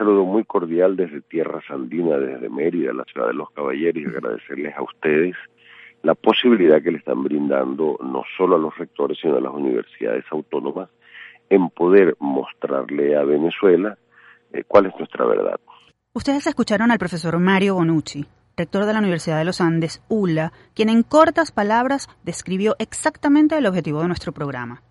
saludo muy cordial desde Tierra Sandina, desde Mérida, la ciudad de los caballeros, y agradecerles a ustedes la posibilidad que le están brindando no solo a los rectores, sino a las universidades autónomas en poder mostrarle a Venezuela eh, cuál es nuestra verdad. Ustedes escucharon al profesor Mario Bonucci, rector de la Universidad de los Andes, ULA, quien en cortas palabras describió exactamente el objetivo de nuestro programa,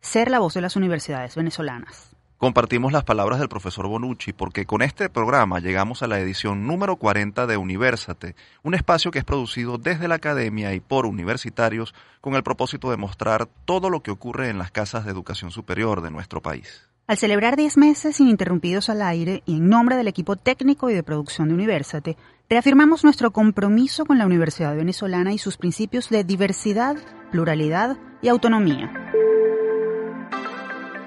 ser la voz de las universidades venezolanas. Compartimos las palabras del profesor Bonucci porque con este programa llegamos a la edición número 40 de Universate, un espacio que es producido desde la academia y por universitarios con el propósito de mostrar todo lo que ocurre en las casas de educación superior de nuestro país. Al celebrar 10 meses ininterrumpidos al aire y en nombre del equipo técnico y de producción de Universate, reafirmamos nuestro compromiso con la Universidad Venezolana y sus principios de diversidad, pluralidad y autonomía.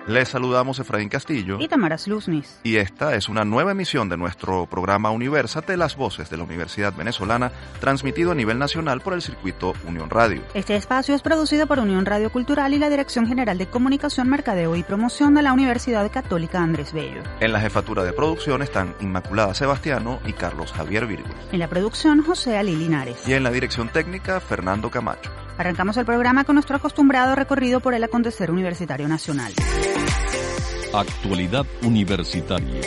Les saludamos Efraín Castillo y Tamara Luznis. Y esta es una nueva emisión de nuestro programa Universate, las voces de la Universidad Venezolana, transmitido a nivel nacional por el circuito Unión Radio. Este espacio es producido por Unión Radio Cultural y la Dirección General de Comunicación, Mercadeo y Promoción de la Universidad Católica Andrés Bello. En la jefatura de producción están Inmaculada Sebastiano y Carlos Javier Virgo. En la producción, José Ali Linares. Y en la dirección técnica, Fernando Camacho. Arrancamos el programa con nuestro acostumbrado recorrido por el acontecer universitario nacional. Actualidad Universitaria.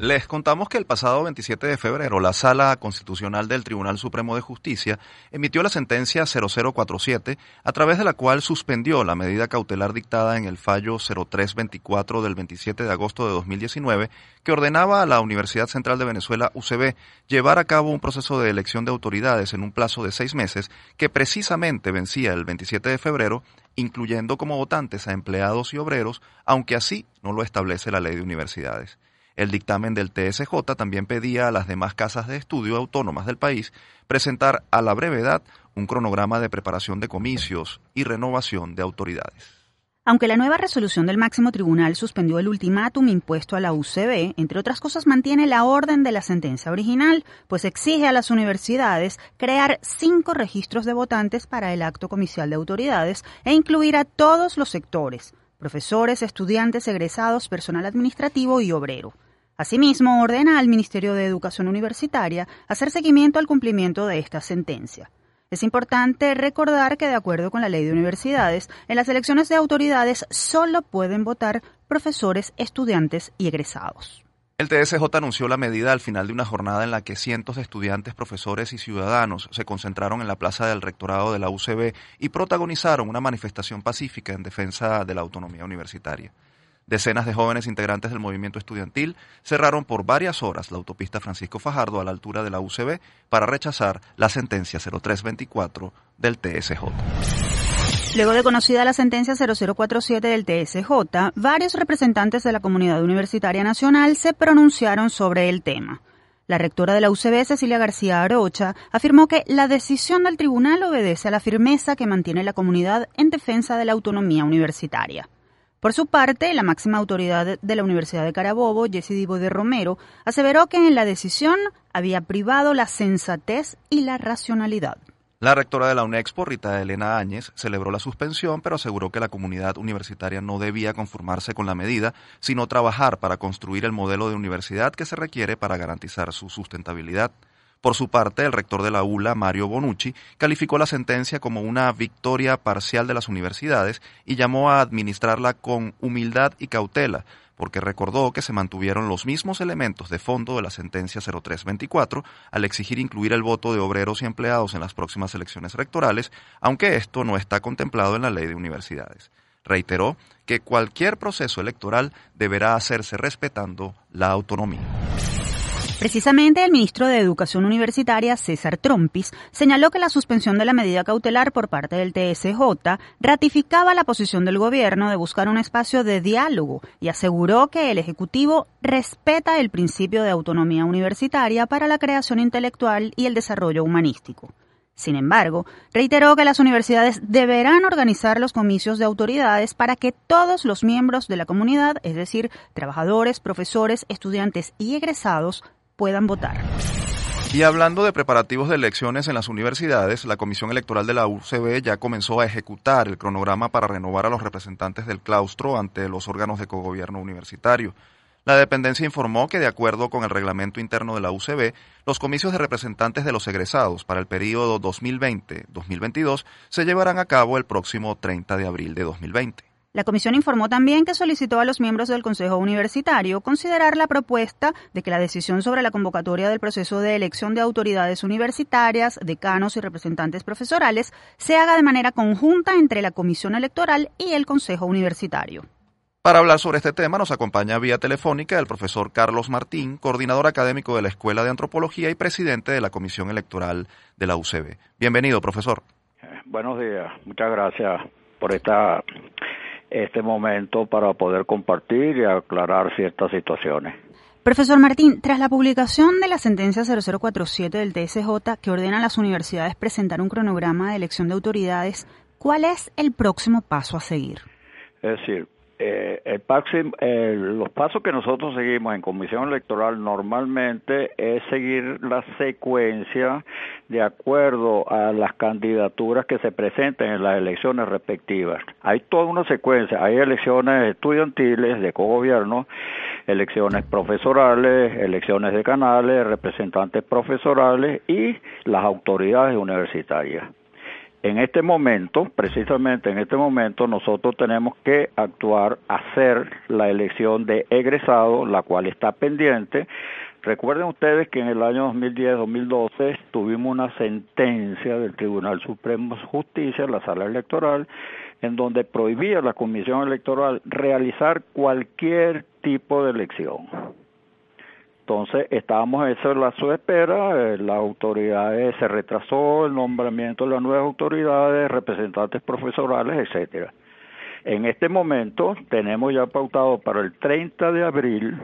Les contamos que el pasado 27 de febrero la Sala Constitucional del Tribunal Supremo de Justicia emitió la sentencia 0047 a través de la cual suspendió la medida cautelar dictada en el fallo 0324 del 27 de agosto de 2019 que ordenaba a la Universidad Central de Venezuela UCB llevar a cabo un proceso de elección de autoridades en un plazo de seis meses que precisamente vencía el 27 de febrero incluyendo como votantes a empleados y obreros, aunque así no lo establece la ley de universidades. El dictamen del TSJ también pedía a las demás casas de estudio autónomas del país presentar a la brevedad un cronograma de preparación de comicios y renovación de autoridades. Aunque la nueva resolución del máximo tribunal suspendió el ultimátum impuesto a la UCB, entre otras cosas mantiene la orden de la sentencia original, pues exige a las universidades crear cinco registros de votantes para el acto comicial de autoridades e incluir a todos los sectores, profesores, estudiantes, egresados, personal administrativo y obrero. Asimismo, ordena al Ministerio de Educación Universitaria hacer seguimiento al cumplimiento de esta sentencia. Es importante recordar que, de acuerdo con la ley de universidades, en las elecciones de autoridades solo pueden votar profesores, estudiantes y egresados. El TSJ anunció la medida al final de una jornada en la que cientos de estudiantes, profesores y ciudadanos se concentraron en la plaza del rectorado de la UCB y protagonizaron una manifestación pacífica en defensa de la autonomía universitaria. Decenas de jóvenes integrantes del movimiento estudiantil cerraron por varias horas la autopista Francisco Fajardo a la altura de la UCB para rechazar la sentencia 0324 del TSJ. Luego de conocida la sentencia 0047 del TSJ, varios representantes de la comunidad universitaria nacional se pronunciaron sobre el tema. La rectora de la UCB, Cecilia García Arocha, afirmó que la decisión del tribunal obedece a la firmeza que mantiene la comunidad en defensa de la autonomía universitaria. Por su parte, la máxima autoridad de la Universidad de Carabobo, Jessy Divo de Romero, aseveró que en la decisión había privado la sensatez y la racionalidad. La rectora de la UNEXPO, Rita Elena Áñez, celebró la suspensión, pero aseguró que la comunidad universitaria no debía conformarse con la medida, sino trabajar para construir el modelo de universidad que se requiere para garantizar su sustentabilidad. Por su parte, el rector de la ULA, Mario Bonucci, calificó la sentencia como una victoria parcial de las universidades y llamó a administrarla con humildad y cautela, porque recordó que se mantuvieron los mismos elementos de fondo de la sentencia 0324 al exigir incluir el voto de obreros y empleados en las próximas elecciones rectorales, aunque esto no está contemplado en la ley de universidades. Reiteró que cualquier proceso electoral deberá hacerse respetando la autonomía. Precisamente el ministro de Educación Universitaria, César Trompis, señaló que la suspensión de la medida cautelar por parte del TSJ ratificaba la posición del gobierno de buscar un espacio de diálogo y aseguró que el Ejecutivo respeta el principio de autonomía universitaria para la creación intelectual y el desarrollo humanístico. Sin embargo, reiteró que las universidades deberán organizar los comicios de autoridades para que todos los miembros de la comunidad, es decir, trabajadores, profesores, estudiantes y egresados, puedan votar. Y hablando de preparativos de elecciones en las universidades, la Comisión Electoral de la UCB ya comenzó a ejecutar el cronograma para renovar a los representantes del claustro ante los órganos de cogobierno universitario. La dependencia informó que, de acuerdo con el reglamento interno de la UCB, los comicios de representantes de los egresados para el periodo 2020-2022 se llevarán a cabo el próximo 30 de abril de 2020. La comisión informó también que solicitó a los miembros del Consejo Universitario considerar la propuesta de que la decisión sobre la convocatoria del proceso de elección de autoridades universitarias, decanos y representantes profesorales se haga de manera conjunta entre la Comisión Electoral y el Consejo Universitario. Para hablar sobre este tema nos acompaña vía telefónica el profesor Carlos Martín, coordinador académico de la Escuela de Antropología y presidente de la Comisión Electoral de la UCB. Bienvenido, profesor. buenos días, muchas gracias por esta este momento para poder compartir y aclarar ciertas situaciones. Profesor Martín, tras la publicación de la sentencia 0047 del TSJ que ordena a las universidades presentar un cronograma de elección de autoridades, ¿cuál es el próximo paso a seguir? Es decir, eh, el los pasos que nosotros seguimos en comisión electoral normalmente es seguir la secuencia de acuerdo a las candidaturas que se presenten en las elecciones respectivas. Hay toda una secuencia, hay elecciones estudiantiles de cogobierno, elecciones profesorales, elecciones de canales, representantes profesorales y las autoridades universitarias. En este momento, precisamente en este momento, nosotros tenemos que actuar, hacer la elección de egresado, la cual está pendiente. Recuerden ustedes que en el año 2010-2012 tuvimos una sentencia del Tribunal Supremo de Justicia, la sala electoral, en donde prohibía la Comisión Electoral realizar cualquier tipo de elección. Entonces estábamos eso en la su espera, eh, las autoridades se retrasó el nombramiento de las nuevas autoridades, representantes profesorales, etcétera. En este momento tenemos ya pautado para el 30 de abril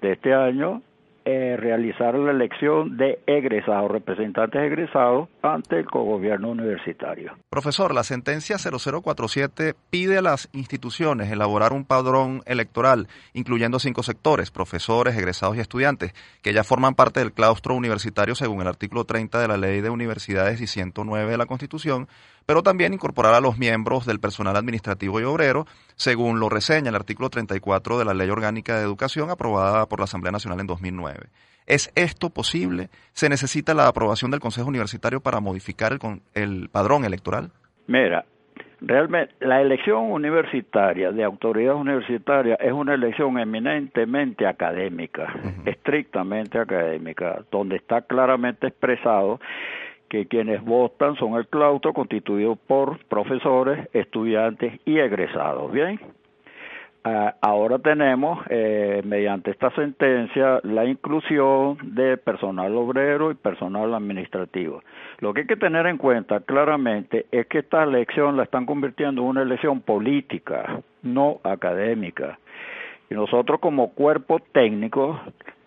de este año eh, realizar la elección de egresados, representantes egresados ante el cogobierno universitario. Profesor, la sentencia 0047 pide a las instituciones elaborar un padrón electoral, incluyendo cinco sectores, profesores, egresados y estudiantes, que ya forman parte del claustro universitario según el artículo 30 de la Ley de Universidades y 109 de la Constitución, pero también incorporar a los miembros del personal administrativo y obrero, según lo reseña el artículo 34 de la Ley Orgánica de Educación aprobada por la Asamblea Nacional en 2009. ¿Es esto posible? ¿Se necesita la aprobación del Consejo Universitario para modificar el, el padrón electoral? Mira, realmente la elección universitaria de autoridad universitaria es una elección eminentemente académica, estrictamente académica, donde está claramente expresado que quienes votan son el claustro constituido por profesores, estudiantes y egresados. Bien, ah, ahora tenemos, eh, mediante esta sentencia, la inclusión de personal obrero y personal administrativo. Lo que hay que tener en cuenta claramente es que esta elección la están convirtiendo en una elección política, no académica. Y nosotros como cuerpo técnico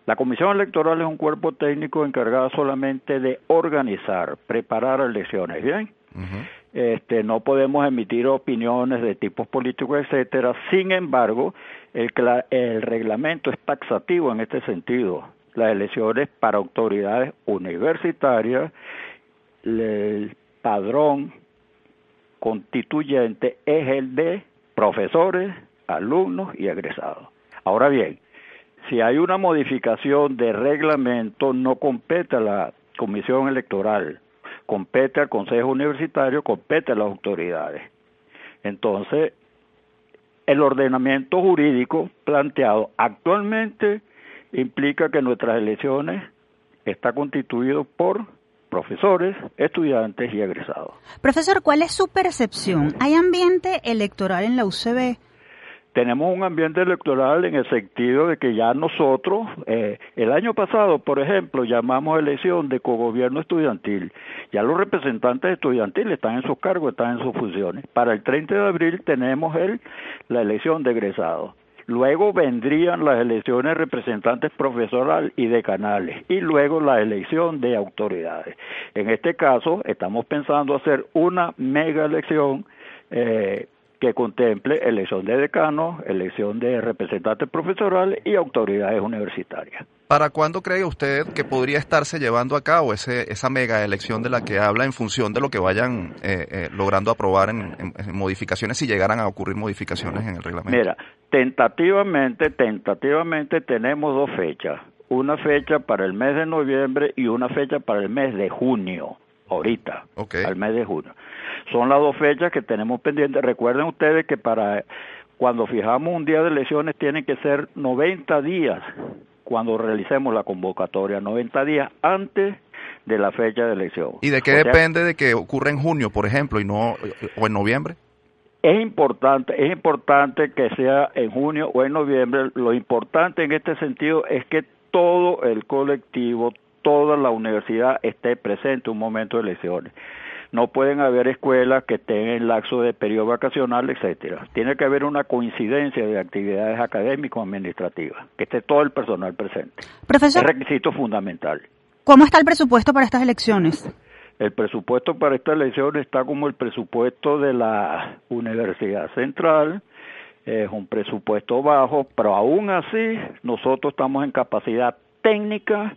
la Comisión Electoral es un cuerpo técnico encargado solamente de organizar, preparar elecciones, ¿bien? Este, no podemos emitir opiniones de tipos políticos, etcétera. Sin embargo, el, el reglamento es taxativo en este sentido. Las elecciones para autoridades universitarias, el padrón constituyente es el de profesores, alumnos y egresados. Ahora bien, si hay una modificación de reglamento, no compete a la Comisión Electoral, compete al Consejo Universitario, compete a las autoridades. Entonces, el ordenamiento jurídico planteado actualmente implica que nuestras elecciones está constituido por profesores, estudiantes y egresados. Profesor, ¿cuál es su percepción? ¿Hay ambiente electoral en la UCB? Tenemos un ambiente electoral en el sentido de que ya nosotros, eh, el año pasado, por ejemplo, llamamos elección de cogobierno estudiantil. Ya los representantes estudiantiles están en sus cargos, están en sus funciones. Para el 30 de abril tenemos el, la elección de egresados. Luego vendrían las elecciones representantes profesoral y decanales y luego la elección de autoridades. En este caso estamos pensando hacer una mega elección eh, que contemple elección de decano, elección de representantes profesorales y autoridades universitarias. ¿Para cuándo cree usted que podría estarse llevando a cabo ese, esa mega elección de la que habla en función de lo que vayan eh, eh, logrando aprobar en, modificaciones si llegaran a ocurrir modificaciones en el reglamento? Mira, tentativamente, tentativamente tenemos dos fechas. Una fecha para el mes de noviembre y una fecha para el mes de junio, ahorita, al mes de junio. Son las dos fechas que tenemos pendientes. Recuerden ustedes que para cuando fijamos un día de elecciones tienen que ser 90 días cuando realicemos la convocatoria, 90 días antes de la fecha de elección. ¿Y de qué depende de que ocurra en junio, por ejemplo, y no o en noviembre? Es importante, es importante que sea en junio o en noviembre. Lo importante en este sentido es que todo el colectivo, toda la universidad esté presente en un momento de elecciones no pueden haber escuelas que estén en laxo de periodo vacacional, etcétera. Tiene que haber una coincidencia de actividades académicas administrativas, que esté todo el personal presente. Profesor, es requisito fundamental. ¿Cómo está el presupuesto para estas elecciones? El presupuesto para estas elecciones está como el presupuesto de la Universidad Central, es un presupuesto bajo, pero aún así nosotros estamos en capacidad técnica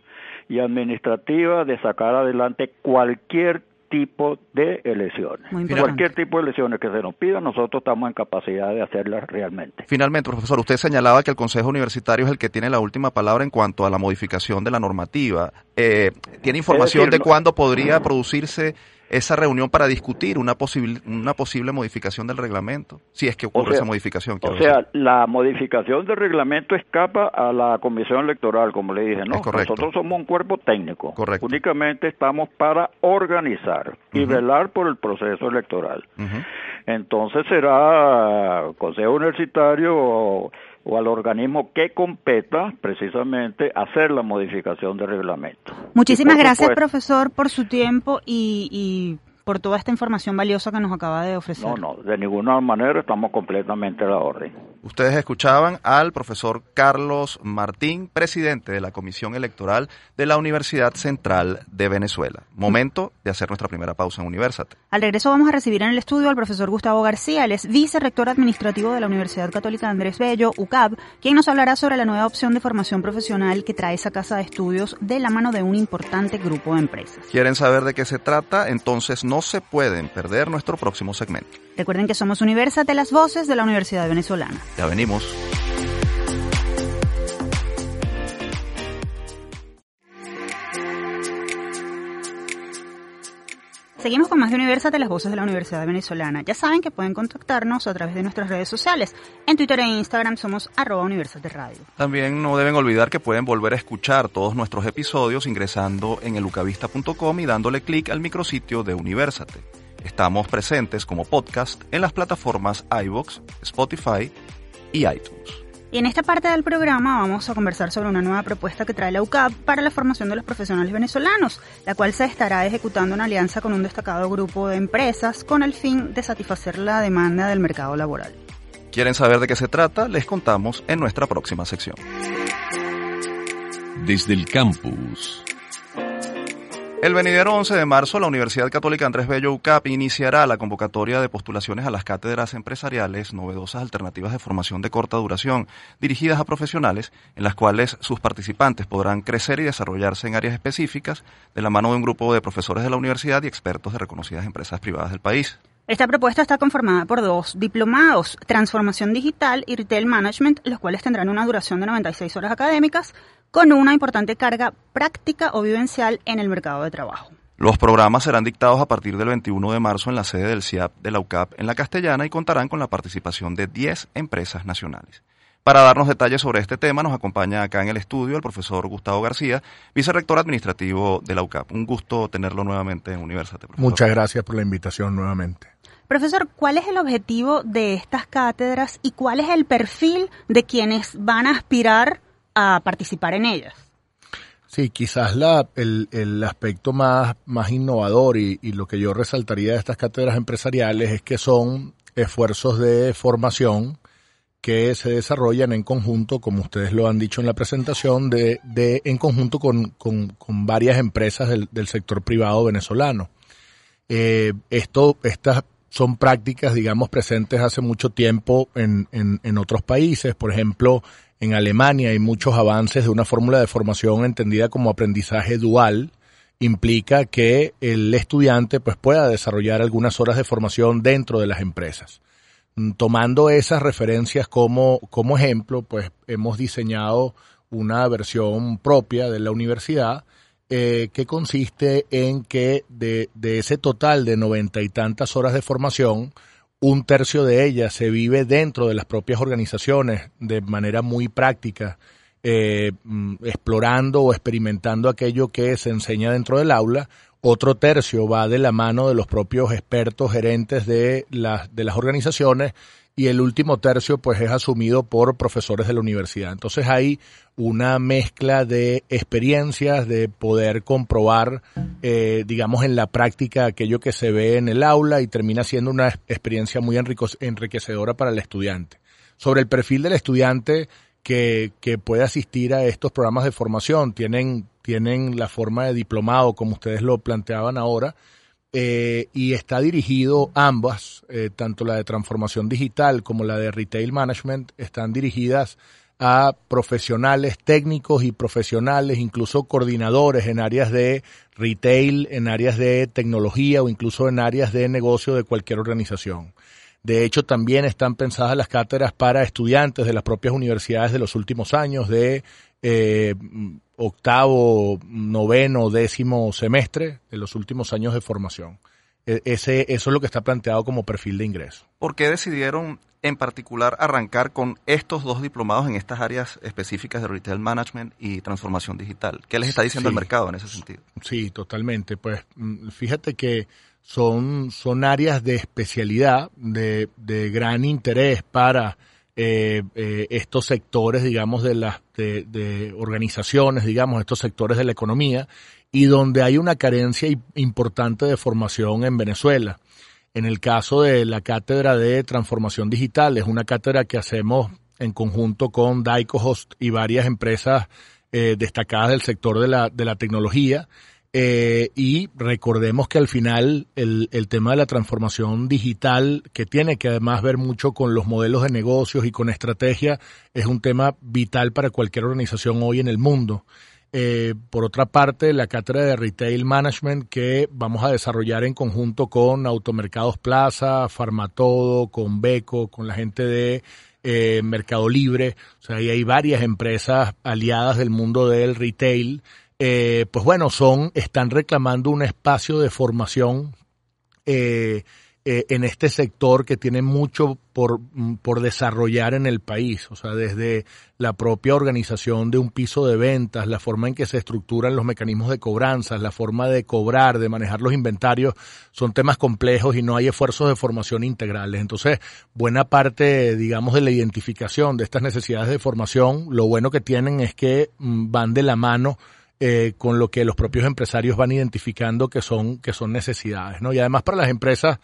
y administrativa de sacar adelante cualquier tipo de elecciones. Cualquier tipo de elecciones que se nos pida, nosotros estamos en capacidad de hacerlas realmente. Finalmente, profesor, usted señalaba que el Consejo Universitario es el que tiene la última palabra en cuanto a la modificación de la normativa. Eh, ¿Tiene información de cuándo podría producirse esa reunión para discutir una posible, una posible modificación del reglamento, si es que ocurre esa modificación. O sea, la modificación del reglamento escapa a la comisión electoral, como le dije, ¿no? Nosotros somos un cuerpo técnico. Correcto. Únicamente estamos para organizar y velar por el proceso electoral. Entonces será Consejo Universitario o al organismo que competa precisamente hacer la modificación del reglamento. Muchísimas gracias, profesor, por su tiempo y, y the por toda esta información valiosa que nos acaba de ofrecer. No, no, de ninguna manera estamos completamente a la orden. Ustedes escuchaban al profesor Carlos Martín, presidente de la Comisión Electoral de la Universidad Central de Venezuela. Momento de hacer nuestra primera pausa en Universate. Al regreso vamos a recibir en el estudio al profesor Gustavo García, él es vicerrector administrativo de la Universidad Católica Andrés Bello, UCAB, quien nos hablará sobre la nueva opción de formación profesional que trae esa casa de estudios de la mano de un importante grupo de empresas. ¿Quieren saber de qué se trata? Entonces no se pueden perder nuestro próximo segmento. Recuerden que somos Universate, las voces de la Universidad Venezolana. Ya venimos. Seguimos con más de Universate, las voces de la Universidad Venezolana. Ya saben que pueden contactarnos a través de nuestras redes sociales. En Twitter e Instagram somos arroba Universate Radio. También no deben olvidar que pueden volver a escuchar todos nuestros episodios ingresando en elucavista.com y dándole clic al micrositio de Universate. Estamos presentes como podcast en las plataformas iVoox, Spotify y iTunes. Y en esta parte del programa vamos a conversar sobre una nueva propuesta que trae la UCAP para la formación de los profesionales venezolanos, la cual se estará ejecutando en alianza con un destacado grupo de empresas con el fin de satisfacer la demanda del mercado laboral. ¿Quieren saber de qué se trata? Les contamos en nuestra próxima sección. Desde el campus. El venidero 11 de marzo, la Universidad Católica Andrés Bello UCAP iniciará la convocatoria de postulaciones a las cátedras empresariales, novedosas alternativas de formación de corta duración, dirigidas a profesionales, en las cuales sus participantes podrán crecer y desarrollarse en áreas específicas de la mano de un grupo de profesores de la universidad y expertos de reconocidas empresas privadas del país. Esta propuesta está conformada por dos diplomados, Transformación Digital y Retail Management, los cuales tendrán una duración de 96 horas académicas, con una importante carga práctica o vivencial en el mercado de trabajo. Los programas serán dictados a partir del 21 de marzo en la sede del CIAP de la UCAP en la Castellana y contarán con la participación de 10 empresas nacionales. Para darnos detalles sobre este tema nos acompaña acá en el estudio el profesor Gustavo García, vicerrector administrativo de la UCAP. Un gusto tenerlo nuevamente en Universidad. Muchas gracias por la invitación nuevamente. Profesor, ¿cuál es el objetivo de estas cátedras y cuál es el perfil de quienes van a aspirar a participar en ellas. Sí, quizás la, el, el aspecto más, más innovador y, lo que yo resaltaría de estas cátedras empresariales es que son esfuerzos de formación que se desarrollan en conjunto, como ustedes lo han dicho en la presentación, de, de en conjunto con, con, con varias empresas del, del, sector privado venezolano. Eh, esto, estas son prácticas, digamos, presentes hace mucho tiempo en, en, en otros países. Por ejemplo, en Alemania hay muchos avances de una fórmula de formación entendida como aprendizaje dual. Implica que el estudiante pues, pueda desarrollar algunas horas de formación dentro de las empresas. Mm, tomando esas referencias como, como ejemplo, pues hemos diseñado una versión propia de la universidad eh, que consiste en que de, de ese total de noventa y tantas horas de formación, un tercio de ellas se vive dentro de las propias organizaciones de manera muy práctica, eh, mm, explorando o experimentando aquello que se enseña dentro del aula. Otro tercio va de la mano de los propios expertos, gerentes de las, de las organizaciones y el último tercio pues es asumido por profesores de la universidad. Entonces hay una mezcla de experiencias, de poder comprobar, eh, digamos, en la práctica aquello que se ve en el aula y termina siendo una experiencia muy enriquecedora para el estudiante. Sobre el perfil del estudiante que, que puede asistir a estos programas de formación, tienen, tienen la forma de diplomado, como ustedes lo planteaban ahora, eh, y está dirigido ambas, eh, tanto la de transformación digital como la de retail management, están dirigidas a profesionales técnicos y profesionales, incluso coordinadores en áreas de retail, en áreas de tecnología o incluso en áreas de negocio de cualquier organización. De hecho, también están pensadas las cátedras para estudiantes de las propias universidades de los últimos años, de eh, octavo, noveno, décimo semestre de los últimos años de formación. E, ese, eso es lo que está planteado como perfil de ingreso. ¿Por qué decidieron en particular arrancar con estos dos diplomados en estas áreas específicas de retail management y transformación digital? ¿Qué les está diciendo el mercado en ese sentido? Sí, totalmente. Pues mm, fíjate que son, son áreas de especialidad, de, de gran interés para eh, eh, estos sectores, digamos, de las de, organizaciones, digamos, estos sectores de la economía, y donde hay una carencia importante de formación en Venezuela. En el caso de la cátedra de transformación digital, es una cátedra que hacemos en conjunto con Daicohost y varias empresas eh, destacadas del sector de la, de la tecnología eh, y recordemos que al final el, el, tema de la transformación digital, que tiene que además ver mucho con los modelos de negocios y con estrategia, es un tema vital para cualquier organización hoy en el mundo. Eh, por otra parte, la cátedra de Retail Management que vamos a desarrollar en conjunto con Automercados Plaza, Farmatodo, con Beco, con la gente de eh, Mercado Libre. O sea, ahí hay varias empresas aliadas del mundo del retail eh, pues bueno, son, están reclamando un espacio de formación eh, eh, en este sector que tiene mucho por, mm, por desarrollar en el país. O sea, desde la propia organización de un piso de ventas, la forma en que se estructuran los mecanismos de cobranza, la forma de cobrar, de manejar los inventarios, son temas complejos y no hay esfuerzos de formación integrales. Entonces, buena parte, digamos, de la identificación de estas necesidades de formación, lo bueno que tienen es que mm, van de la mano eh, con lo que los propios empresarios van identificando que son, que son necesidades, ¿no? Y además para las empresas,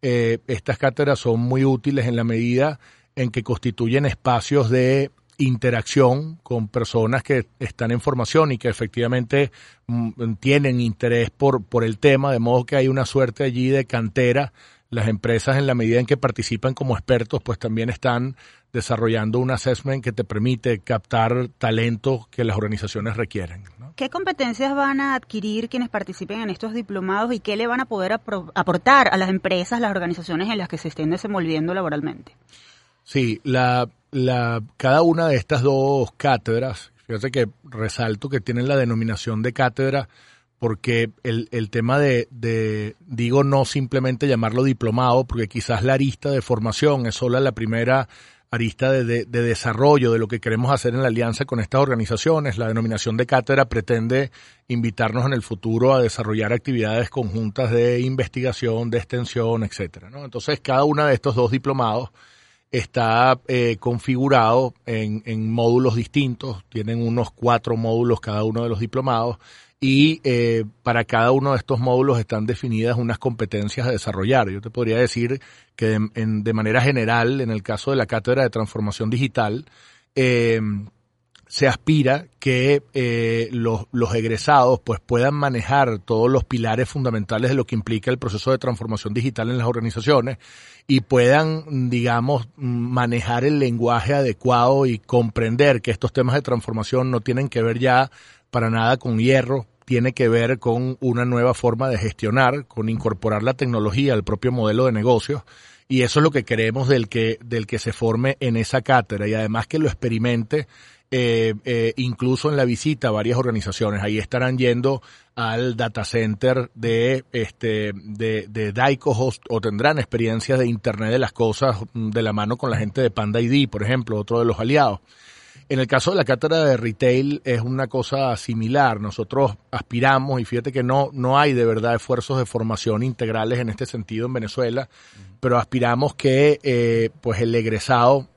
eh, estas cátedras son muy útiles en la medida en que constituyen espacios de interacción con personas que están en formación y que efectivamente mm, tienen interés por, por el tema, de modo que hay una suerte allí de cantera las empresas en la medida en que participan como expertos, pues también están desarrollando un assessment que te permite captar talento que las organizaciones requieren. ¿Qué competencias van a adquirir quienes participen en estos diplomados y qué le van a poder aportar a las empresas, las organizaciones en las que se estén desenvolviendo laboralmente? Sí, la, la, cada una de estas dos cátedras, fíjate que resalto que tienen la denominación de cátedra porque el, el tema de, de, digo, no simplemente llamarlo diplomado, porque quizás la arista de formación es solo la primera arista de, de, de, desarrollo de lo que queremos hacer en la alianza con estas organizaciones. La denominación de cátedra pretende invitarnos en el futuro a desarrollar actividades conjuntas de investigación, de extensión, etcétera. ¿no? Entonces, cada uno de estos dos diplomados está eh, configurado en, en módulos distintos. Tienen unos cuatro módulos cada uno de los diplomados y eh, para cada uno de estos módulos están definidas unas competencias a desarrollar. Yo te podría decir que de, en, de manera general, en el caso de la cátedra de transformación digital, eh, se aspira que eh, los, los, egresados pues puedan manejar todos los pilares fundamentales de lo que implica el proceso de transformación digital en las organizaciones y puedan, digamos, manejar el lenguaje adecuado y comprender que estos temas de transformación no tienen que ver ya para nada con hierro, tiene que ver con una nueva forma de gestionar, con incorporar la tecnología al propio modelo de negocios. Y eso es lo que queremos del que, del que se forme en esa cátedra. Y además que lo experimente eh, eh, incluso en la visita a varias organizaciones. Ahí estarán yendo al data center de, este, de, de Host o tendrán experiencias de Internet de las cosas mm, de la mano con la gente de Panda ID, por ejemplo, otro de los aliados. En el caso de la cátedra de retail es una cosa similar. Nosotros aspiramos, y fíjate que no, no hay de verdad esfuerzos de formación integrales en este sentido en Venezuela, pero aspiramos que eh, pues el egresado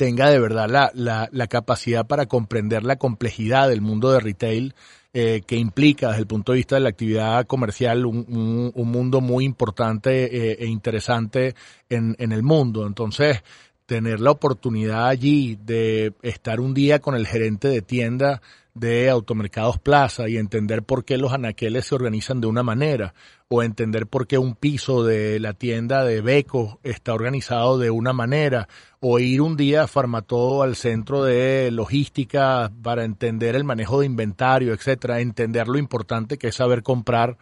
tenga de verdad la, la, la, capacidad para comprender la complejidad del mundo de retail eh, que implica desde el punto de vista de la actividad comercial un, un, mundo muy importante eh, e interesante en, en el mundo. Entonces, tener la oportunidad allí de estar un día con el gerente de tienda de Automercados Plaza y entender por qué los anaqueles se organizan de una manera o entender por qué un piso de la tienda de Beco está organizado de una manera o ir un día a Farmatodo al centro de logística para entender el manejo de inventario, etcétera, entender lo importante que es saber comprar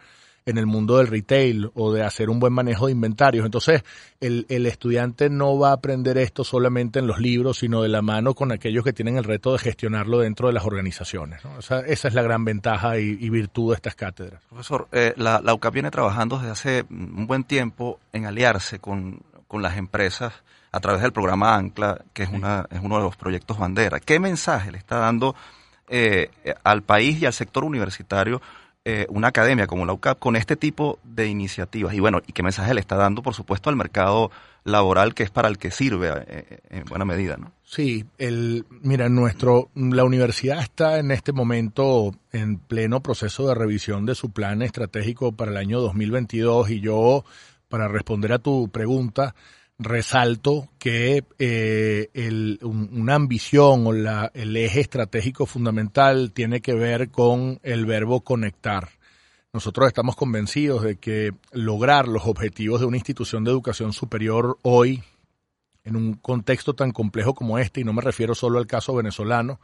en el mundo del retail o de hacer un buen manejo de inventarios. Entonces, el, el, estudiante no va a aprender esto solamente en los libros, sino de la mano con aquellos que tienen el reto de gestionarlo dentro de las organizaciones. O sea, esa es la gran ventaja y, virtud de estas cátedras. Profesor, eh, la, la UCAP viene trabajando desde hace un buen tiempo en aliarse con, con las empresas a través del programa ANCLA, que es, una, es uno de los proyectos bandera. ¿Qué mensaje le está dando eh, al país y al sector universitario eh, una academia como la UCAP con este tipo de iniciativas? Y bueno, ¿y qué mensaje le está dando, por supuesto, al mercado laboral que es para el que sirve eh, eh, en buena medida, ¿no? Sí, el, mira, nuestro, la universidad está en este momento en pleno proceso de revisión de su plan estratégico para el año 2022 y yo, para responder a tu pregunta, resalto que eh, el, una ambición o la, el eje estratégico fundamental tiene que ver con el verbo conectar. Nosotros estamos convencidos de que lograr los objetivos de una institución de educación superior hoy, en un contexto tan complejo como este, y no me refiero solo al caso venezolano,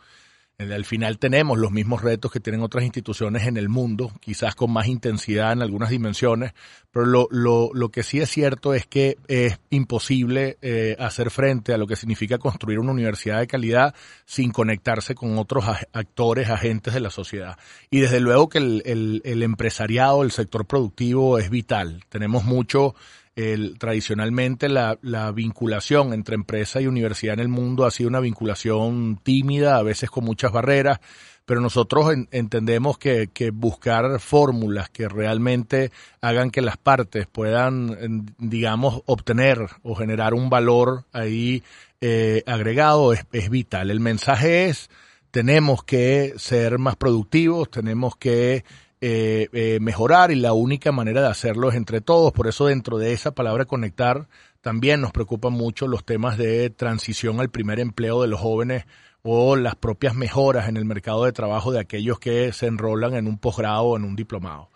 al final tenemos los mismos retos que tienen otras instituciones en el mundo, quizás con más intensidad en algunas dimensiones, pero lo, lo, lo que sí es cierto es que es imposible eh, hacer frente a lo que significa construir una universidad de calidad sin conectarse con otros actores, agentes de la sociedad. Y desde luego que el, el, el empresariado, el sector productivo es vital. Tenemos mucho el, tradicionalmente la, la, vinculación entre empresa y universidad en el mundo ha sido una vinculación tímida, a veces con muchas barreras, pero nosotros entendemos que, que, buscar fórmulas que realmente hagan que las partes puedan, digamos, obtener o generar un valor ahí eh, agregado es, es vital. El mensaje es, tenemos que ser más productivos, tenemos que eh, eh, mejorar y la única manera de hacerlo es entre todos. Por eso dentro de esa palabra conectar también nos preocupan mucho los temas de transición al primer empleo de los jóvenes o las propias mejoras en el mercado de trabajo de aquellos que se enrolan en un posgrado o en un diplomado.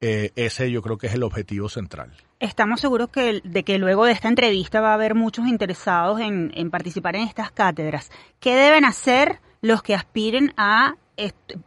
Eh, ese yo creo que es el objetivo central. Estamos seguros que, de que luego de esta entrevista va a haber muchos interesados en, en participar en estas cátedras. ¿Qué deben hacer los que aspiren a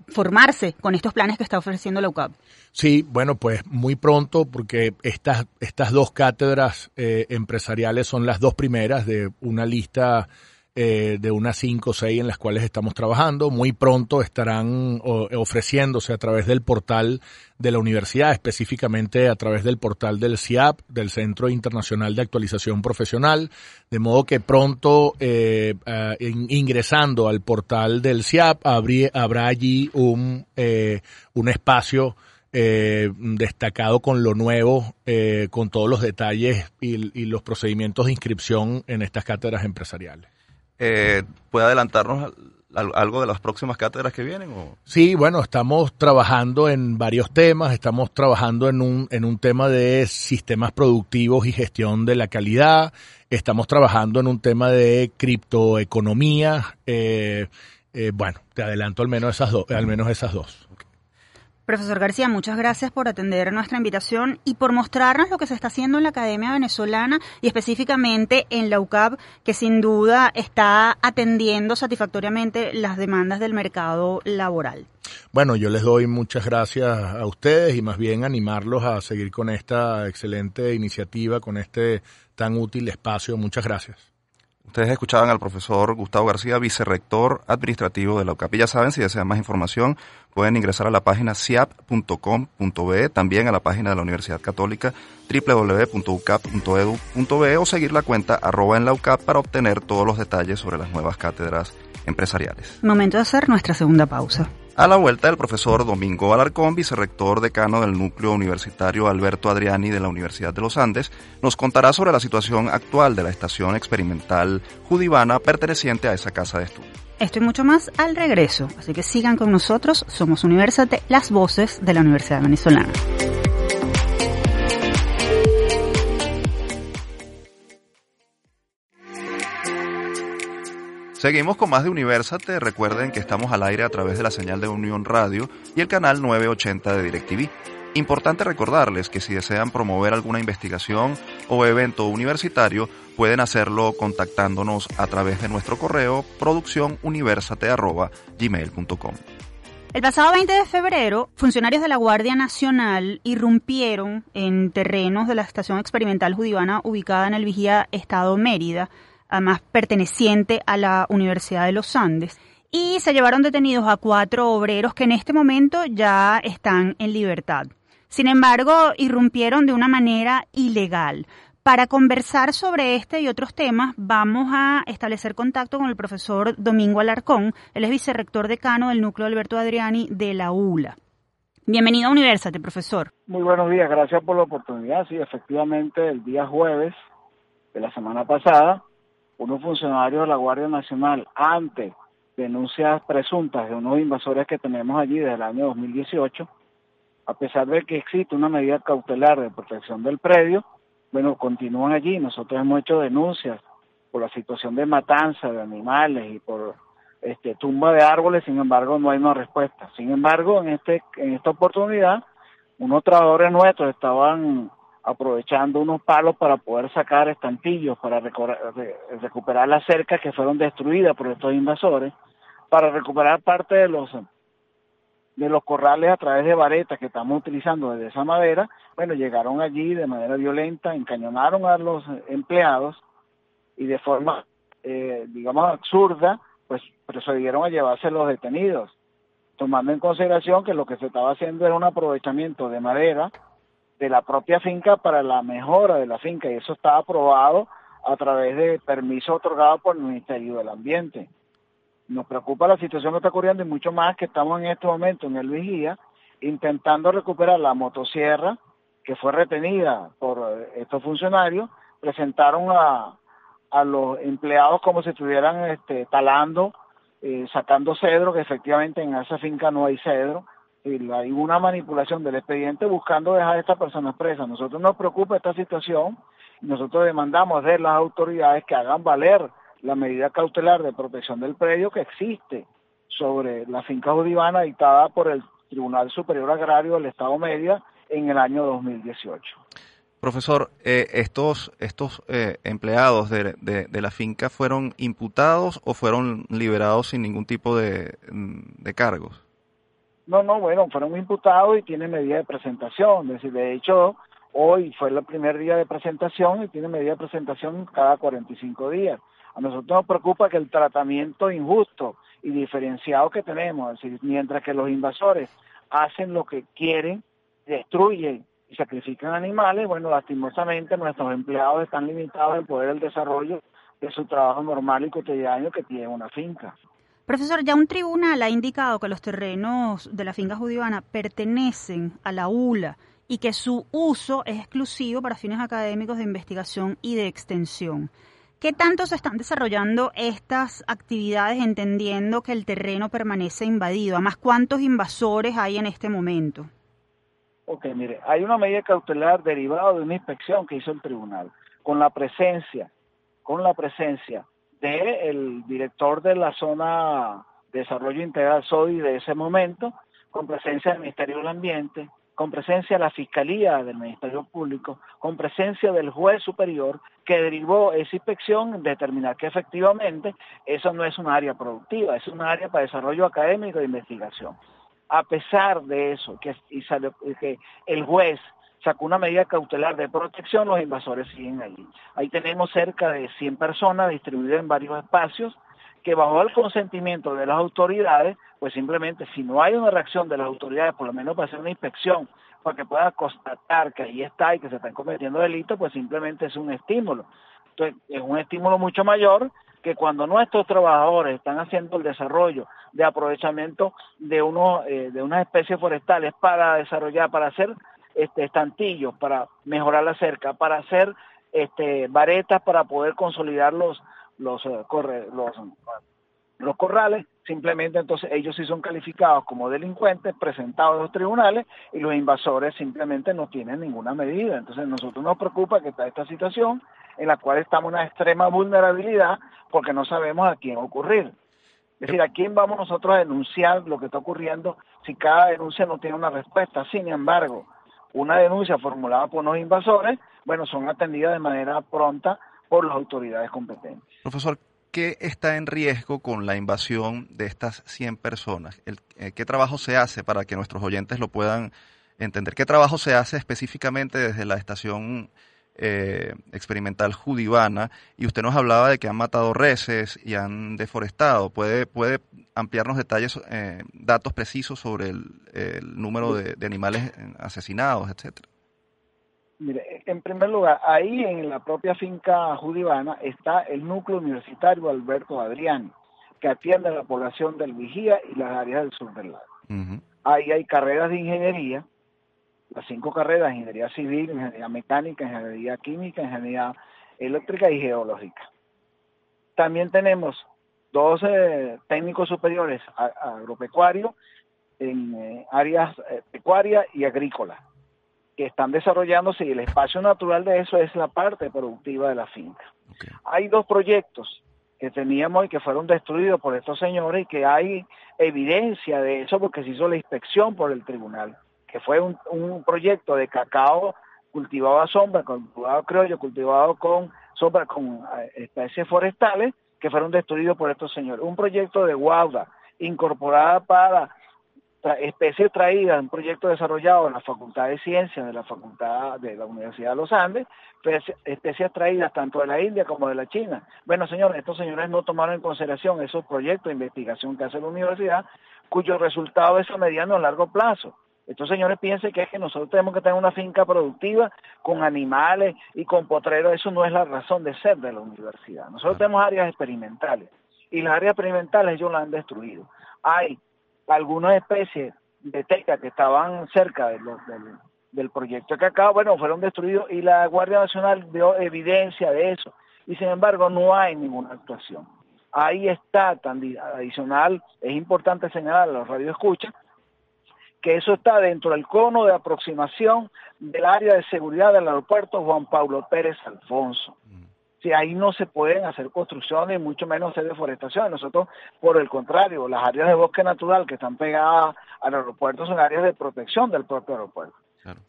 formarse con estos planes que está ofreciendo la UCAP? Sí, bueno, pues muy pronto, porque estas, estas dos cátedras eh, empresariales son las dos primeras de una lista eh, de unas cinco o seis en las cuales estamos trabajando. Muy pronto estarán ofreciéndose a través del portal de la universidad, específicamente a través del portal del CIAP, del Centro Internacional de Actualización Profesional, de modo que pronto eh, ingresando al portal del CIAP habrá allí un, eh, un espacio destacado con lo nuevo, con todos los detalles y, los procedimientos de inscripción en estas cátedras empresariales eh, ¿puede adelantarnos algo de las próximas cátedras que vienen? O? Sí, bueno, estamos trabajando en varios temas, estamos trabajando en un, en un tema de sistemas productivos y gestión de la calidad, estamos trabajando en un tema de criptoeconomía, eh, Eh, bueno, te adelanto al menos esas, dos al menos esas dos. Profesor García, muchas gracias por atender nuestra invitación y por mostrarnos lo que se está haciendo en la Academia Venezolana y específicamente en la UCAP, que sin duda está atendiendo satisfactoriamente las demandas del mercado laboral. Bueno, yo les doy muchas gracias a ustedes y más bien animarlos a seguir con esta excelente iniciativa, con este tan útil espacio. Muchas gracias. Ustedes escuchaban al profesor Gustavo García, vicerrector administrativo de la UCAP. Y ya saben, si desean más información, pueden ingresar a la página siap.com.be, también a la página de la Universidad Católica www.ucap.edu.be o seguir la cuenta arroba en la UCAP para obtener todos los detalles sobre las nuevas cátedras empresariales. Momento de hacer nuestra segunda pausa. A la vuelta, el profesor Domingo Alarcón, vicerrector decano del núcleo universitario Alberto Adriani de la Universidad de los Andes, nos contará sobre la situación actual de la estación experimental judivana perteneciente a esa casa de estudio. Esto y mucho más al regreso, así que sigan con nosotros, somos Universate, las voces de la Universidad Venezolana. Seguimos con más de Universate. Recuerden que estamos al aire a través de la señal de Unión Radio y el canal 980 de DirecTV. Importante recordarles que si desean promover alguna investigación o evento universitario, pueden hacerlo contactándonos a través de nuestro correo producciónuniversate.gmail.com. El pasado 20 de febrero, funcionarios de la Guardia Nacional irrumpieron en terrenos de la Estación Experimental Judivana ubicada en el Vigía Estado Mérida, además perteneciente a la Universidad de los Andes, y se llevaron detenidos a cuatro obreros que en este momento ya están en libertad. Sin embargo, irrumpieron de una manera ilegal. Para conversar sobre este y otros temas, vamos a establecer contacto con el profesor Domingo Alarcón. Él es vicerrector decano del núcleo Alberto Adriani de la ULA. Bienvenido a Universate, profesor. Muy buenos días, gracias por la oportunidad. Sí, efectivamente, el día jueves de la semana pasada unos funcionarios de la Guardia Nacional ante denuncias presuntas de unos invasores que tenemos allí desde el año 2018, a pesar de que existe una medida cautelar de protección del predio, bueno, continúan allí. Nosotros hemos hecho denuncias por la situación de matanza de animales y por este tumba de árboles, sin embargo no hay una respuesta. Sin embargo, en este en esta oportunidad, unos trabajadores nuestros estaban aprovechando unos palos para poder sacar estantillos, para recuperar las cercas que fueron destruidas por estos invasores, para recuperar parte de los de los corrales a través de varetas que estamos utilizando desde esa madera, bueno, llegaron allí de manera violenta, encañonaron a los empleados y de forma, eh, digamos, absurda, pues procedieron a llevarse los detenidos, tomando en consideración que lo que se estaba haciendo era un aprovechamiento de madera de la propia finca para la mejora de la finca y eso está aprobado a través de permiso otorgado por el Ministerio del Ambiente. Nos preocupa la situación que está ocurriendo y mucho más que estamos en este momento en el vigía intentando recuperar la motosierra que fue retenida por eh, estos funcionarios, presentaron a, a los empleados como si estuvieran este, talando, eh, sacando cedro, que efectivamente en esa finca no hay cedro, hay una manipulación del expediente buscando dejar a esta persona presa. Nosotros nos preocupa esta situación y nosotros demandamos de las autoridades que hagan valer la medida cautelar de protección del predio que existe sobre la finca judivana dictada por el Tribunal Superior Agrario del Estado Media en el año 2018. Profesor, eh, ¿estos, estos eh, empleados de, de, la finca fueron imputados o fueron liberados sin ningún tipo de, de cargos? No, no, bueno, fueron imputados y tienen medida de presentación. Es decir, de hecho, hoy fue el primer día de presentación y tiene medida de presentación cada 45 días. A nosotros nos preocupa que el tratamiento injusto y diferenciado que tenemos, es decir, mientras que los invasores hacen lo que quieren, destruyen y sacrifican animales, bueno, lastimosamente nuestros empleados están limitados en poder el desarrollo de su trabajo normal y cotidiano que tiene una finca. Profesor, ya un tribunal ha indicado que los terrenos de la finca judivana pertenecen a la ULA y que su uso es exclusivo para fines académicos de investigación y de extensión. ¿Qué tanto se están desarrollando estas actividades entendiendo que el terreno permanece invadido? Además, ¿cuántos invasores hay en este momento? Ok, mire, hay una medida cautelar derivada de una inspección que hizo el tribunal con la presencia, con la presencia del director de la zona Desarrollo Integral SODI de ese momento, con presencia del Ministerio del Ambiente, con presencia de la Fiscalía del Ministerio Público, con presencia del juez superior que derivó esa inspección determinar que efectivamente eso no es un área productiva, es un área para desarrollo académico e investigación. A pesar de eso, que, y que el juez sacó una medida cautelar de protección, los invasores siguen allí. Ahí tenemos cerca de 100 personas distribuidas en varios espacios que bajo el consentimiento de las autoridades, pues simplemente si no hay una reacción de las autoridades, por lo menos para hacer una inspección, para que pueda constatar que ahí está y que se están cometiendo delitos, pues simplemente es un estímulo. Entonces, es un estímulo mucho mayor que cuando nuestros trabajadores están haciendo el desarrollo de aprovechamiento de unos eh, de unas especies forestales para desarrollar, para hacer este, estantillos para mejorar la cerca, para hacer este, varetas para poder consolidar los, los, eh, los, los corrales, simplemente entonces ellos sí son calificados como delincuentes, presentados a los tribunales y los invasores simplemente no tienen ninguna medida. Entonces nosotros nos preocupa que está esta situación en la cual estamos en una extrema vulnerabilidad porque no sabemos a quién ocurrir. Es decir, ¿a quién vamos nosotros a denunciar lo que está ocurriendo si cada denuncia no tiene una respuesta? Sin embargo, una denuncia formulada por los invasores, bueno, son atendidas de manera pronta por las autoridades competentes. Profesor, ¿qué está en riesgo con la invasión de estas 100 personas? Eh, ¿Qué trabajo se hace para que nuestros oyentes lo puedan entender? ¿Qué trabajo se hace específicamente desde la estación eh, experimental judivana y usted nos hablaba de que han matado reses y han deforestado. ¿Puede, puede ampliarnos detalles, eh, datos precisos sobre el, número de, animales asesinados, etcétera? Mire, en primer lugar, ahí en la propia finca judivana está el núcleo universitario Alberto Adrián, que atiende a la población del Vigía y las áreas del sur del lago. Ahí hay carreras de ingeniería, las cinco carreras, ingeniería civil, ingeniería mecánica, ingeniería química, ingeniería eléctrica y geológica. También tenemos dos técnicos superiores agropecuarios en eh, áreas eh, pecuarias y agrícolas que están desarrollándose y el espacio natural de eso es la parte productiva de la finca. Hay dos proyectos que teníamos y que fueron destruidos por estos señores y que hay evidencia de eso porque se hizo la inspección por el tribunal que fue un, proyecto de cacao cultivado a sombra, cultivado criollo, cultivado con sombra, con eh, especies forestales que fueron destruidos por estos señores. Un proyecto de guauda incorporada para especies traídas, un proyecto desarrollado en la Facultad de Ciencias de la Facultad de la Universidad de los Andes, especies traídas tanto de la India como de la China. Bueno, señores, estos señores no tomaron en consideración esos proyectos de investigación que hace la universidad, cuyo resultado es a mediano o largo plazo. Estos señores piensan que es que nosotros tenemos que tener una finca productiva con animales y con potreros. Eso no es la razón de ser de la universidad. Nosotros tenemos áreas experimentales y las áreas experimentales ellos las han destruido. Hay algunas especies de teca que estaban cerca del, del proyecto de cacao, bueno, fueron destruidos y la Guardia Nacional dio evidencia de eso. Y sin embargo no hay ninguna actuación. Ahí está, tan adicional, es importante señalar a los radioescuchas, que eso está dentro del cono de aproximación del área de seguridad del aeropuerto Juan Pablo Pérez Alfonso. Mm. Si ahí no se pueden hacer construcciones, mucho menos hacer deforestación. Nosotros, por el contrario, las áreas de bosque natural que están pegadas al aeropuerto son áreas de protección del propio aeropuerto.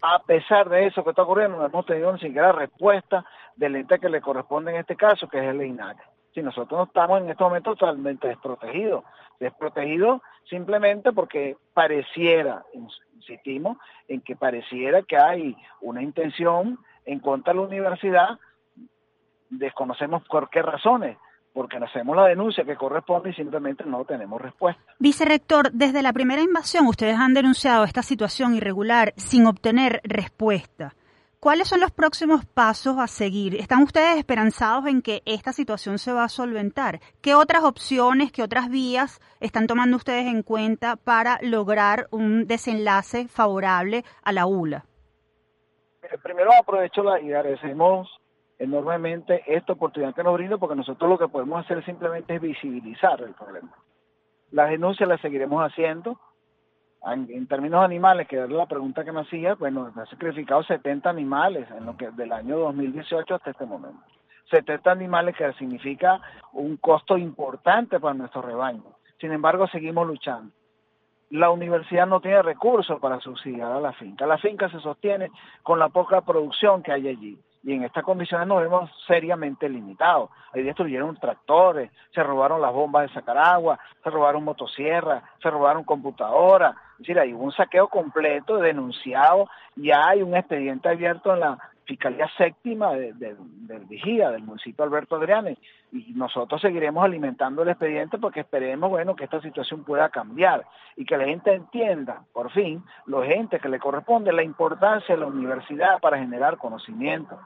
A pesar de eso que está ocurriendo, no hemos tenido ni siquiera respuesta del ente que le corresponde en este caso, que es el INAC. Si nosotros no estamos en este momento totalmente desprotegidos, desprotegidos simplemente porque pareciera, insistimos, en que pareciera que hay una intención en contra de la universidad, desconocemos por qué razones, porque hacemos la denuncia que corresponde y simplemente no tenemos respuesta. Vicerrector, desde la primera invasión ustedes han denunciado esta situación irregular sin obtener respuesta. ¿Cuáles son los próximos pasos a seguir? ¿Están ustedes esperanzados en que esta situación se va a solventar? ¿Qué otras opciones, qué otras vías están tomando ustedes en cuenta para lograr un desenlace favorable a la ULA? Primero aprovecho la, y agradecemos enormemente esta oportunidad que nos brinda porque nosotros lo que podemos hacer simplemente es visibilizar el problema. Las denuncias las seguiremos haciendo en términos animales, que es la pregunta que me hacía, bueno, se han sacrificado 70 animales en lo que del año 2018 hasta este momento. 70 animales que significa un costo importante para nuestro rebaño. Sin embargo, seguimos luchando. La universidad no tiene recursos para subsidiar a la finca. La finca se sostiene con la poca producción que hay allí y en estas condiciones nos vemos seriamente limitados. Ahí destruyeron tractores, se robaron las bombas de sacar agua, se robaron motosierras, se robaron computadoras. Es decir, hay un saqueo completo denunciado, ya hay un expediente abierto en la Fiscalía Séptima de, del Vigía, del municipio Alberto Adriane, y nosotros seguiremos alimentando el expediente porque esperemos, bueno, que esta situación pueda cambiar y que la gente entienda, por fin, los entes que le corresponde, la importancia de la universidad para generar conocimiento.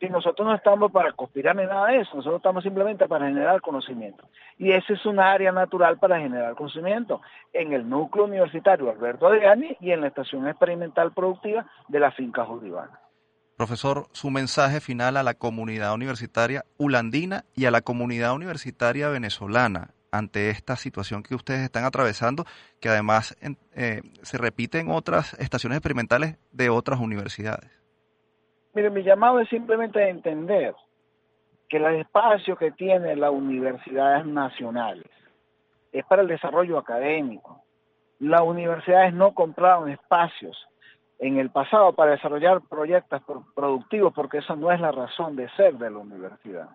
Y nosotros no estamos para conspirar ni nada de eso, nosotros estamos simplemente para generar conocimiento. Y ese es un área natural para generar conocimiento en el núcleo universitario Alberto Adriani y en la estación experimental productiva de la finca Judivana. Profesor, su mensaje final a la comunidad universitaria ulandina y a la comunidad universitaria venezolana ante esta situación que ustedes están atravesando, que además eh, se repite en otras estaciones experimentales de otras universidades. Mire, mi llamado es simplemente entender que el espacio que tiene las universidades nacionales es para el desarrollo académico. Las universidades no compraron espacios en el pasado para desarrollar proyectos productivos, porque esa no es la razón de ser de la universidad.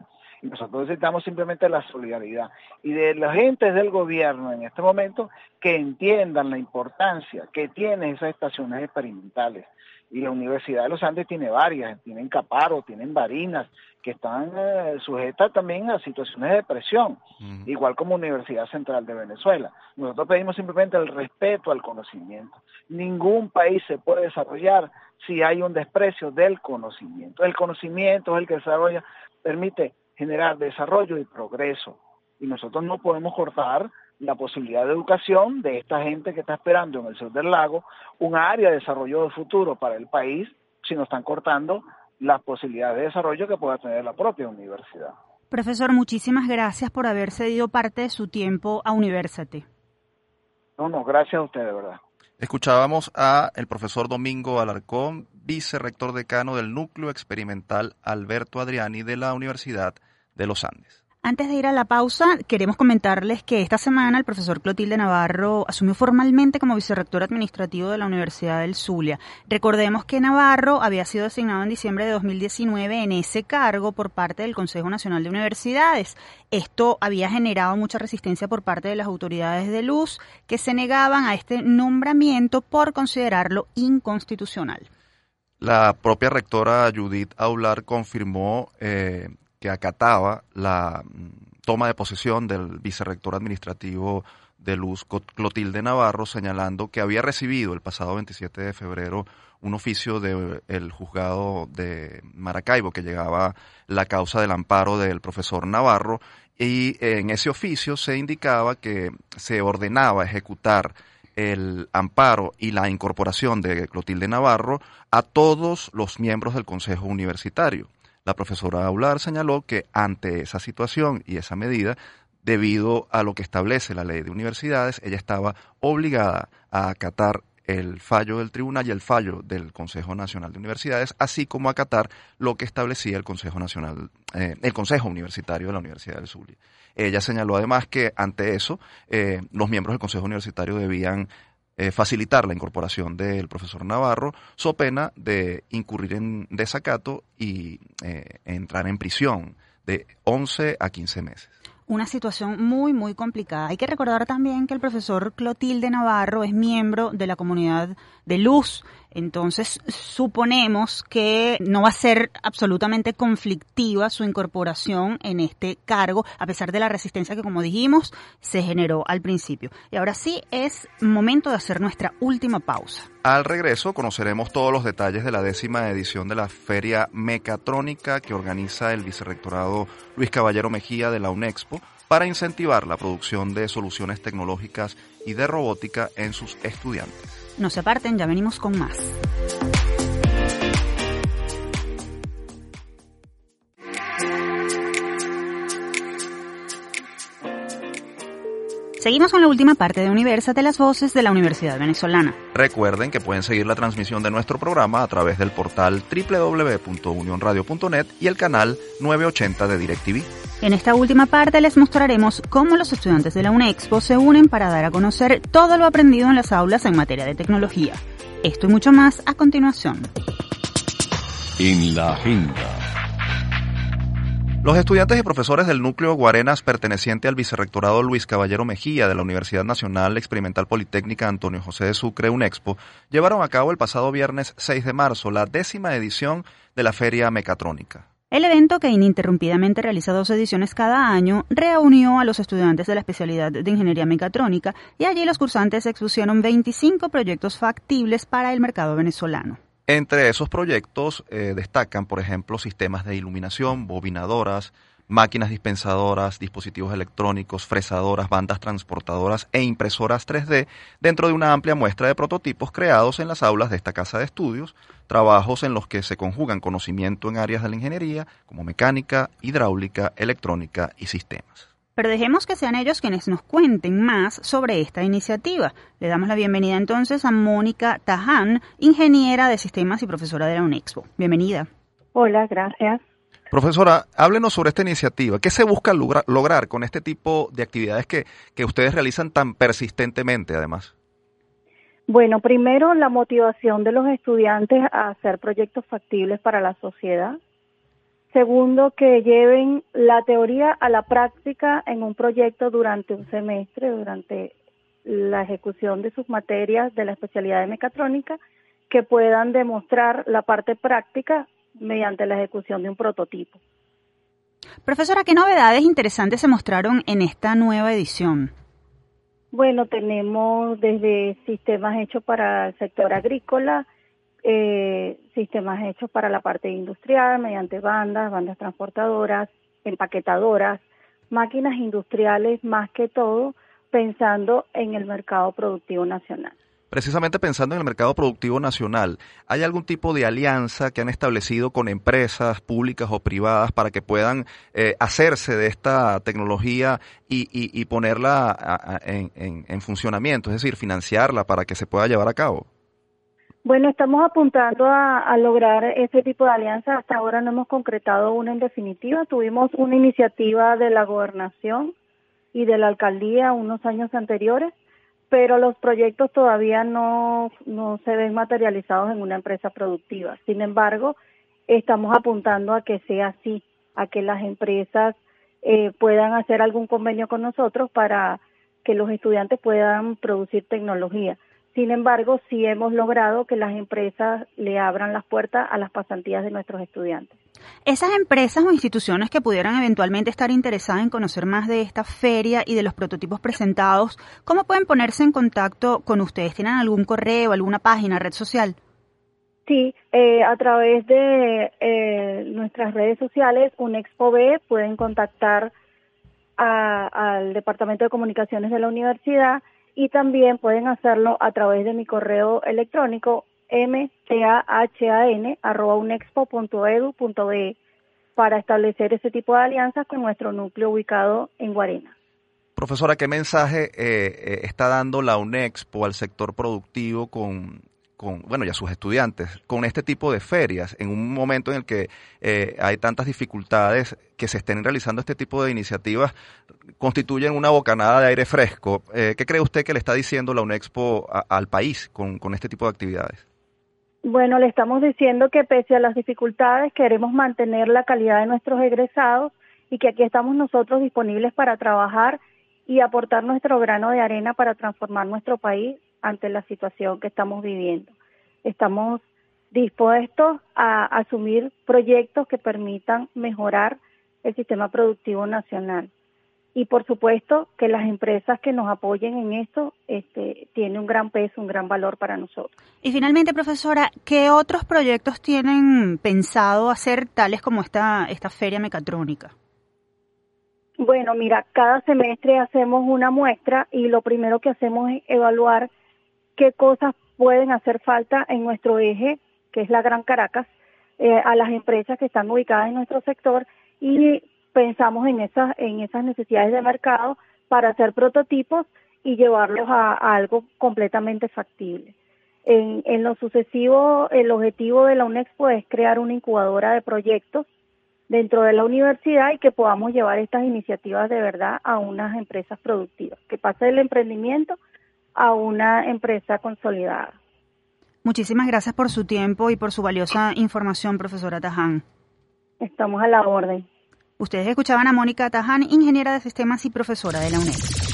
Nosotros necesitamos simplemente la solidaridad y de los agentes del gobierno en este momento que entiendan la importancia que tienen esas estaciones experimentales. Y la Universidad de los Andes tiene varias, tienen Caparo, tienen Barinas, que están eh, sujetas también a situaciones de presión, igual como Universidad Central de Venezuela. Nosotros pedimos simplemente el respeto al conocimiento. Ningún país se puede desarrollar si hay un desprecio del conocimiento. El conocimiento es el que desarrolla, permite generar desarrollo y progreso. Y nosotros no podemos cortar la posibilidad de educación de esta gente que está esperando en el sur del lago un área de desarrollo de futuro para el país si nos están cortando las posibilidades de desarrollo que pueda tener la propia universidad. Profesor, muchísimas gracias por haber cedido parte de su tiempo a University. No, no, gracias a usted, de verdad. Escuchábamos a el profesor Domingo Alarcón, vicerrector decano del Núcleo Experimental Alberto Adriani de la Universidad de los Andes. Antes de ir a la pausa, queremos comentarles que esta semana el profesor Clotilde Navarro asumió formalmente como vicerrector administrativo de la Universidad del Zulia. Recordemos que Navarro había sido designado en diciembre de 2019 en ese cargo por parte del Consejo Nacional de Universidades. Esto había generado mucha resistencia por parte de las autoridades de luz que se negaban a este nombramiento por considerarlo inconstitucional. La propia rectora Judith Aular confirmó eh, que acataba la mm, toma de posesión del vicerrector administrativo de Luz Clotilde Navarro, señalando que había recibido el pasado 27 de febrero un oficio del juzgado de Maracaibo que llegaba la causa del amparo del profesor Navarro y en ese oficio se indicaba que se ordenaba ejecutar el amparo y la incorporación de Clotilde Navarro a todos los miembros del Consejo Universitario. La profesora Aular señaló que ante esa situación y esa medida, debido a lo que establece la ley de universidades, ella estaba obligada a acatar el fallo del tribunal y el fallo del Consejo Nacional de Universidades, así como acatar lo que establecía el Consejo Nacional, eh, el Consejo Universitario de la Universidad del Zulia. Ella señaló además que ante eso eh, los miembros del Consejo Universitario debían eh, facilitar la incorporación del profesor Navarro, so pena de incurrir en desacato y eh, entrar en prisión de 11 a 15 meses una situación muy, muy complicada. Hay que recordar también que el profesor Clotilde Navarro es miembro de la comunidad de Luz, entonces suponemos que no va a ser absolutamente conflictiva su incorporación en este cargo, a pesar de la resistencia que, como dijimos, se generó al principio. Y ahora sí es momento de hacer nuestra última pausa. Al regreso conoceremos todos los detalles de la décima edición de la Feria Mecatrónica que organiza el Vicerrectorado Luis Caballero Mejía de la UNEXPO para incentivar la producción de soluciones tecnológicas y de robótica en sus estudiantes. No se aparten, ya venimos con más. Seguimos con la última parte de Universate, las voces de la Universidad Venezolana. Recuerden que pueden seguir la transmisión de nuestro programa a través del portal www.unionradio.net y el canal 980 de DirecTV. En esta última parte les mostraremos cómo los estudiantes de la UNEXPO se unen para dar a conocer todo lo aprendido en las aulas en materia de tecnología. Esto y mucho más a continuación. En la agenda. Los estudiantes y profesores del núcleo Guarenas perteneciente al vicerrectorado Luis Caballero Mejía de la Universidad Nacional Experimental Politécnica Antonio José de Sucre, UNEXPO, llevaron a cabo el pasado viernes 6 de marzo la décima edición de la Feria Mecatrónica. El evento, que ininterrumpidamente realiza dos ediciones cada año, reunió a los estudiantes de la especialidad de Ingeniería Mecatrónica y allí los cursantes expusieron 25 proyectos factibles para el mercado venezolano. Entre esos proyectos eh, destacan, por ejemplo, sistemas de iluminación, bobinadoras, máquinas dispensadoras, dispositivos electrónicos, fresadoras, bandas transportadoras e impresoras 3D dentro de una amplia muestra de prototipos creados en las aulas de esta casa de estudios, trabajos en los que se conjugan conocimiento en áreas de la ingeniería como mecánica, hidráulica, electrónica y sistemas. Pero dejemos que sean ellos quienes nos cuenten más sobre esta iniciativa. Le damos la bienvenida entonces a Mónica Taján, ingeniera de sistemas y profesora de la UNEXPO. Bienvenida. Hola, gracias. Profesora, háblenos sobre esta iniciativa. ¿Qué se busca lograr con este tipo de actividades que, que ustedes realizan tan persistentemente, además? Bueno, primero la motivación de los estudiantes a hacer proyectos factibles para la sociedad. Segundo, que lleven la teoría a la práctica en un proyecto durante un semestre, durante la ejecución de sus materias de la especialidad de mecatrónica, que puedan demostrar la parte práctica mediante la ejecución de un prototipo. Profesora, ¿qué novedades interesantes se mostraron en esta nueva edición? Bueno, tenemos desde sistemas hechos para el sector agrícola, eh, sistemas hechos para la parte industrial mediante bandas, bandas transportadoras, empaquetadoras, máquinas industriales más que todo pensando en el mercado productivo nacional precisamente pensando en el mercado productivo nacional, ¿hay algún tipo de alianza que han establecido con empresas públicas o privadas para que puedan eh, hacerse de esta tecnología y, ponerla en, funcionamiento, es decir, financiarla para que se pueda llevar a cabo? Bueno, estamos apuntando a, lograr ese tipo de alianza. Hasta ahora no hemos concretado una en definitiva. Tuvimos una iniciativa de la gobernación y de la alcaldía unos años anteriores pero los proyectos todavía no, no se ven materializados en una empresa productiva. Sin embargo, estamos apuntando a que sea así, a que las empresas eh, puedan hacer algún convenio con nosotros para que los estudiantes puedan producir tecnología. Sin embargo, sí hemos logrado que las empresas le abran las puertas a las pasantías de nuestros estudiantes. Esas empresas o instituciones que pudieran eventualmente estar interesadas en conocer más de esta feria y de los prototipos presentados, ¿cómo pueden ponerse en contacto con ustedes? ¿Tienen algún correo, alguna página, red social? Sí, eh, a través de eh, nuestras redes sociales, Unexpo B, pueden contactar al Departamento de Comunicaciones de la Universidad y también pueden hacerlo a través de mi correo electrónico mtahan.unexpo.edu.be para establecer ese tipo de alianzas con nuestro núcleo ubicado en Guarena. Profesora, ¿qué mensaje eh, eh, está dando la UNEXPO al sector productivo con, con, bueno, y a sus estudiantes con este tipo de ferias en un momento en el que eh, hay tantas dificultades que se estén realizando este tipo de iniciativas constituyen una bocanada de aire fresco. Eh, ¿Qué cree usted que le está diciendo la UNEXPO al país con, con este tipo de actividades? Bueno, le estamos diciendo que pese a las dificultades queremos mantener la calidad de nuestros egresados y que aquí estamos nosotros disponibles para trabajar y aportar nuestro grano de arena para transformar nuestro país ante la situación que estamos viviendo. Estamos dispuestos a asumir proyectos que permitan mejorar el sistema productivo nacional. Y por supuesto que las empresas que nos apoyen en esto este, tiene un gran peso, un gran valor para nosotros. Y finalmente, profesora, ¿qué otros proyectos tienen pensado hacer tales como esta, esta feria mecatrónica? Bueno, mira, cada semestre hacemos una muestra y lo primero que hacemos es evaluar qué cosas pueden hacer falta en nuestro eje, que es la Gran Caracas, eh, a las empresas que están ubicadas en nuestro sector y pensamos en esas, en esas necesidades de mercado para hacer prototipos y llevarlos a, algo completamente factible. En, en, lo sucesivo, el objetivo de la UNEXPO es crear una incubadora de proyectos dentro de la universidad y que podamos llevar estas iniciativas de verdad a unas empresas productivas, que pase del emprendimiento a una empresa consolidada. Muchísimas gracias por su tiempo y por su valiosa información, profesora Taján. Estamos a la orden. Ustedes escuchaban a Mónica Taján, ingeniera de sistemas y profesora de la UNED.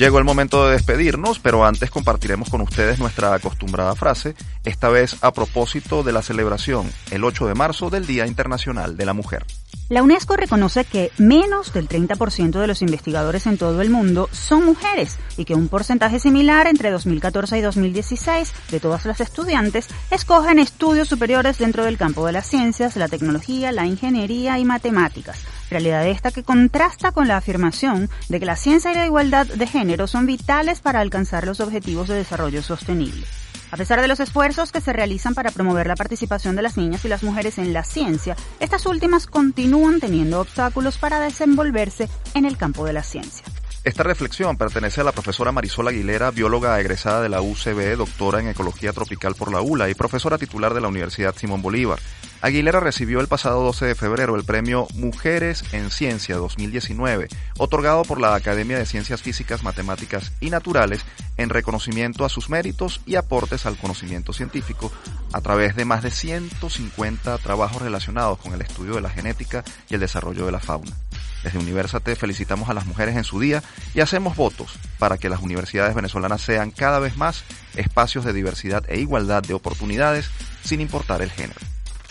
Llegó el momento de despedirnos, pero antes compartiremos con ustedes nuestra acostumbrada frase, esta vez a propósito de la celebración el 8 de marzo del Día Internacional de la Mujer. La UNESCO reconoce que menos del 30% de los investigadores en todo el mundo son mujeres y que un porcentaje similar entre 2014 y 2016 de todas las estudiantes escogen estudios superiores dentro del campo de las ciencias, la tecnología, la ingeniería y matemáticas. Realidad esta que contrasta con la afirmación de que la ciencia y la igualdad de género son vitales para alcanzar los objetivos de desarrollo sostenible. A pesar de los esfuerzos que se realizan para promover la participación de las niñas y las mujeres en la ciencia, estas últimas continúan teniendo obstáculos para desenvolverse en el campo de la ciencia. Esta reflexión pertenece a la profesora Marisol Aguilera, bióloga egresada de la UCB, doctora en Ecología Tropical por la ULA y profesora titular de la Universidad Simón Bolívar. Aguilera recibió el pasado 12 de febrero el premio Mujeres en Ciencia 2019, otorgado por la Academia de Ciencias Físicas, Matemáticas y Naturales en reconocimiento a sus méritos y aportes al conocimiento científico a través de más de 150 trabajos relacionados con el estudio de la genética y el desarrollo de la fauna. Desde Universate felicitamos a las mujeres en su día y hacemos votos para que las universidades venezolanas sean cada vez más espacios de diversidad e igualdad de oportunidades sin importar el género.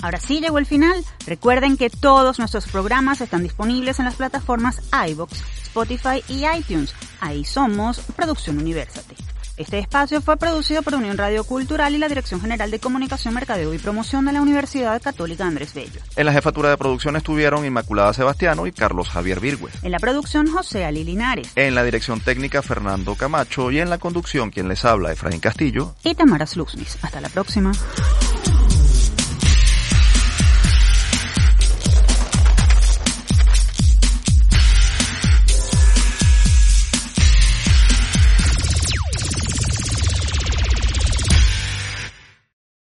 Ahora sí llegó el final. Recuerden que todos nuestros programas están disponibles en las plataformas iBox, Spotify y iTunes. Ahí somos Producción Universate. Este espacio fue producido por Unión Radio Cultural y la Dirección General de Comunicación, Mercadeo y Promoción de la Universidad Católica Andrés Bello. En la jefatura de producción estuvieron Inmaculada Sebastiano y Carlos Javier Virgües. En la producción, José Ali Linares. En la dirección técnica, Fernando Camacho. Y en la conducción, quien les habla, Efraín Castillo. Y Tamara Sluznis. Hasta la próxima.